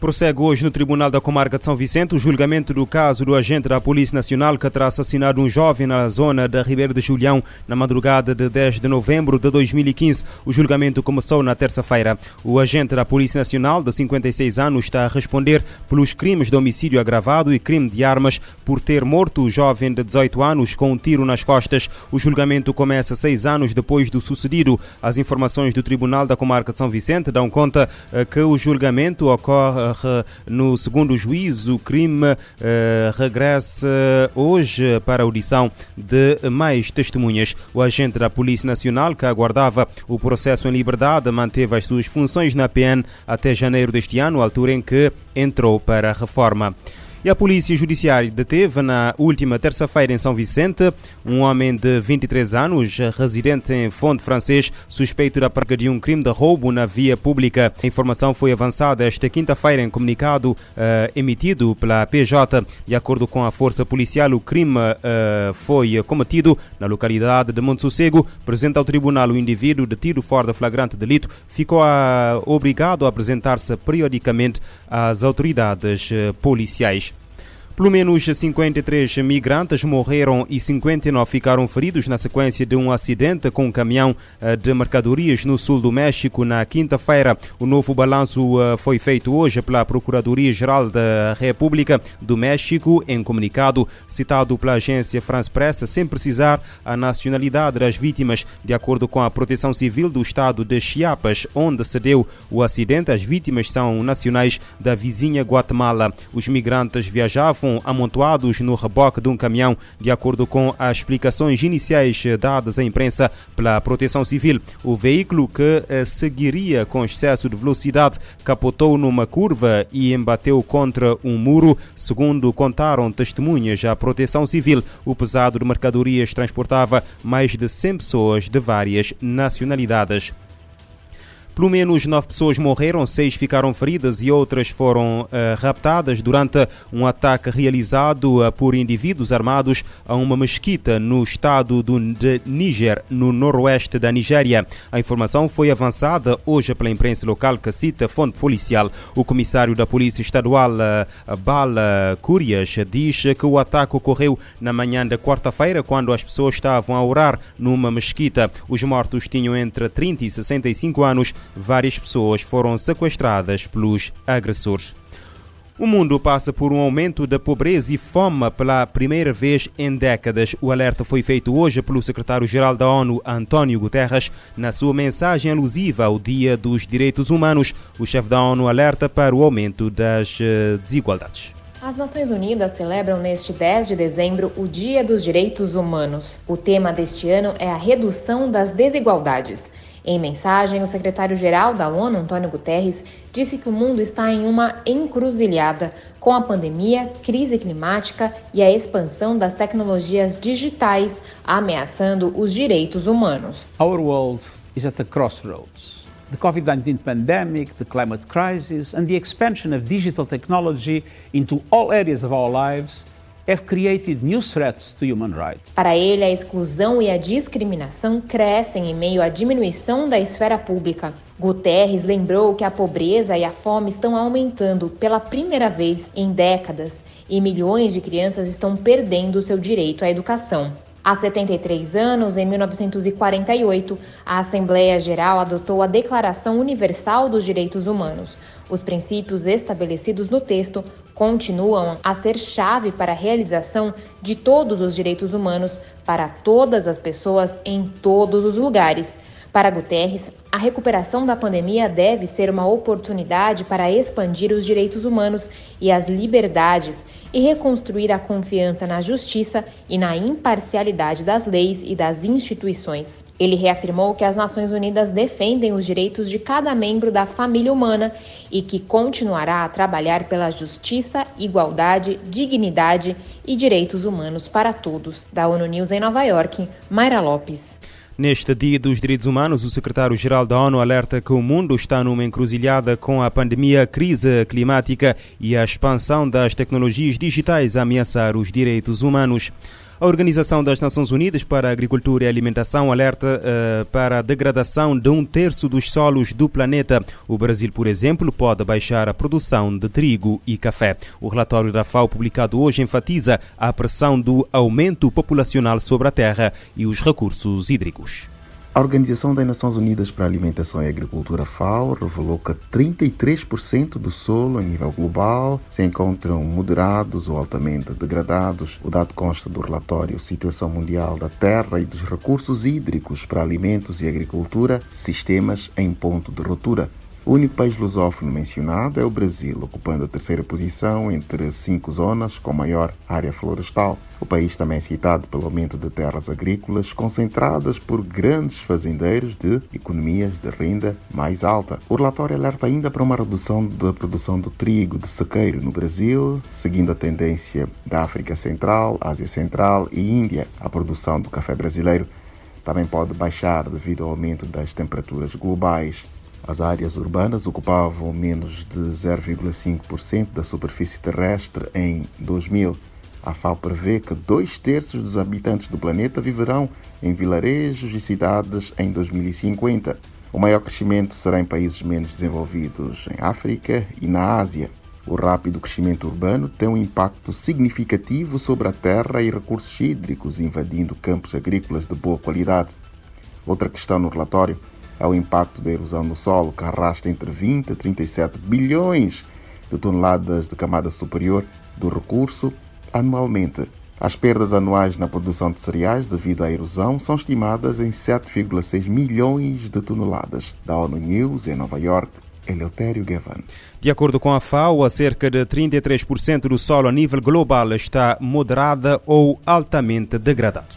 Prossegue hoje no Tribunal da Comarca de São Vicente o julgamento do caso do agente da Polícia Nacional que terá assassinado um jovem na zona da Ribeira de Julião na madrugada de 10 de novembro de 2015. O julgamento começou na terça-feira. O agente da Polícia Nacional, de 56 anos, está a responder pelos crimes de homicídio agravado e crime de armas por ter morto o jovem de 18 anos com um tiro nas costas. O julgamento começa seis anos depois do sucedido. As informações do Tribunal da Comarca de São Vicente dão conta eh, que o julgamento ocorre no segundo juízo, o crime eh, regressa hoje para a audição de mais testemunhas. O agente da Polícia Nacional, que aguardava o processo em liberdade, manteve as suas funções na PN até janeiro deste ano, altura em que entrou para a reforma. E a Polícia Judiciária deteve na última terça-feira em São Vicente um homem de 23 anos, residente em Fonte Francês, suspeito da prática de um crime de roubo na via pública. A informação foi avançada esta quinta-feira em comunicado uh, emitido pela PJ. De acordo com a Força Policial, o crime uh, foi cometido na localidade de Monte Sossego. Presente ao tribunal, o indivíduo detido fora de flagrante delito ficou uh, obrigado a apresentar-se periodicamente às autoridades policiais. Pelo menos 53 migrantes morreram e 59 ficaram feridos na sequência de um acidente com um caminhão eh, de mercadorias no sul do México na quinta-feira. O novo balanço eh, foi feito hoje pela Procuradoria-Geral da República do México em comunicado citado pela agência France Press, sem precisar a nacionalidade das vítimas. De acordo com a Proteção Civil do estado de Chiapas, onde se deu o acidente, as vítimas são nacionais da vizinha Guatemala. Os migrantes viajavam amontoados no reboque de um caminhão, de acordo com as explicações iniciais dadas à imprensa pela Proteção Civil. O veículo que eh, seguiria com excesso de velocidade capotou numa curva e embateu contra um muro, segundo contaram testemunhas à Proteção Civil. O pesado de mercadorias transportava mais de 100 pessoas de várias nacionalidades. Pelo menos nove pessoas morreram, seis ficaram feridas e outras foram uh, raptadas durante um ataque realizado uh, por indivíduos armados a uma mesquita no estado do, de Níger, no noroeste da Nigéria. A informação foi avançada hoje pela imprensa local que cita fonte policial. O comissário da Polícia Estadual, uh, Bala Curias, diz que o ataque ocorreu na manhã da quarta-feira, quando as pessoas estavam a orar numa mesquita. Os mortos tinham entre 30 e 65 anos várias pessoas foram sequestradas pelos agressores. O mundo passa por um aumento da pobreza e fome pela primeira vez em décadas. O alerta foi feito hoje pelo secretário-geral da ONU, António Guterres, na sua mensagem alusiva ao Dia dos Direitos Humanos. O chefe da ONU alerta para o aumento das eh, desigualdades. As Nações Unidas celebram neste 10 de dezembro o Dia dos Direitos Humanos. O tema deste ano é a redução das desigualdades. Em mensagem, o secretário-geral da ONU, Antônio Guterres, disse que o mundo está em uma encruzilhada com a pandemia, crise climática e a expansão das tecnologias digitais ameaçando os direitos humanos. Our world is at the crossroads. The COVID-19 pandemic, the climate crisis and the expansion of digital technology into all areas of our lives have created new threats to human rights. Para ele, a exclusão e a discriminação crescem em meio à diminuição da esfera pública. Guterres lembrou que a pobreza e a fome estão aumentando pela primeira vez em décadas e milhões de crianças estão perdendo seu direito à educação. Há 73 anos, em 1948, a Assembleia Geral adotou a Declaração Universal dos Direitos Humanos. Os princípios estabelecidos no texto continuam a ser chave para a realização de todos os direitos humanos para todas as pessoas em todos os lugares. Para Guterres, a recuperação da pandemia deve ser uma oportunidade para expandir os direitos humanos e as liberdades e reconstruir a confiança na justiça e na imparcialidade das leis e das instituições. Ele reafirmou que as Nações Unidas defendem os direitos de cada membro da família humana e que continuará a trabalhar pela justiça, igualdade, dignidade e direitos humanos para todos. Da ONU News em Nova York, Mayra Lopes. Neste Dia dos Direitos Humanos, o secretário-geral da ONU alerta que o mundo está numa encruzilhada com a pandemia, a crise climática e a expansão das tecnologias digitais a ameaçar os direitos humanos. A Organização das Nações Unidas para a Agricultura e Alimentação alerta uh, para a degradação de um terço dos solos do planeta. O Brasil, por exemplo, pode baixar a produção de trigo e café. O relatório da FAO, publicado hoje, enfatiza a pressão do aumento populacional sobre a terra e os recursos hídricos. A Organização das Nações Unidas para a Alimentação e Agricultura FAO revelou que 33% do solo a nível global se encontram moderados ou altamente degradados. O dado consta do relatório Situação Mundial da Terra e dos Recursos Hídricos para Alimentos e Agricultura, Sistemas em Ponto de Ruptura. O único país lusófono mencionado é o Brasil, ocupando a terceira posição entre cinco zonas com maior área florestal. O país também é citado pelo aumento de terras agrícolas concentradas por grandes fazendeiros de economias de renda mais alta. O relatório alerta ainda para uma redução da produção do trigo de sequeiro no Brasil, seguindo a tendência da África Central, Ásia Central e Índia. A produção do café brasileiro também pode baixar devido ao aumento das temperaturas globais. As áreas urbanas ocupavam menos de 0,5% da superfície terrestre em 2000. A FAO prevê que dois terços dos habitantes do planeta viverão em vilarejos e cidades em 2050. O maior crescimento será em países menos desenvolvidos, em África e na Ásia. O rápido crescimento urbano tem um impacto significativo sobre a terra e recursos hídricos, invadindo campos agrícolas de boa qualidade. Outra questão no relatório ao impacto da erosão no solo, que arrasta entre 20 a 37 bilhões de toneladas de camada superior do recurso anualmente. As perdas anuais na produção de cereais devido à erosão são estimadas em 7,6 milhões de toneladas. Da ONU News, em Nova York, Eleutério Gavan. De acordo com a FAO, cerca de 33% do solo a nível global está moderada ou altamente degradado.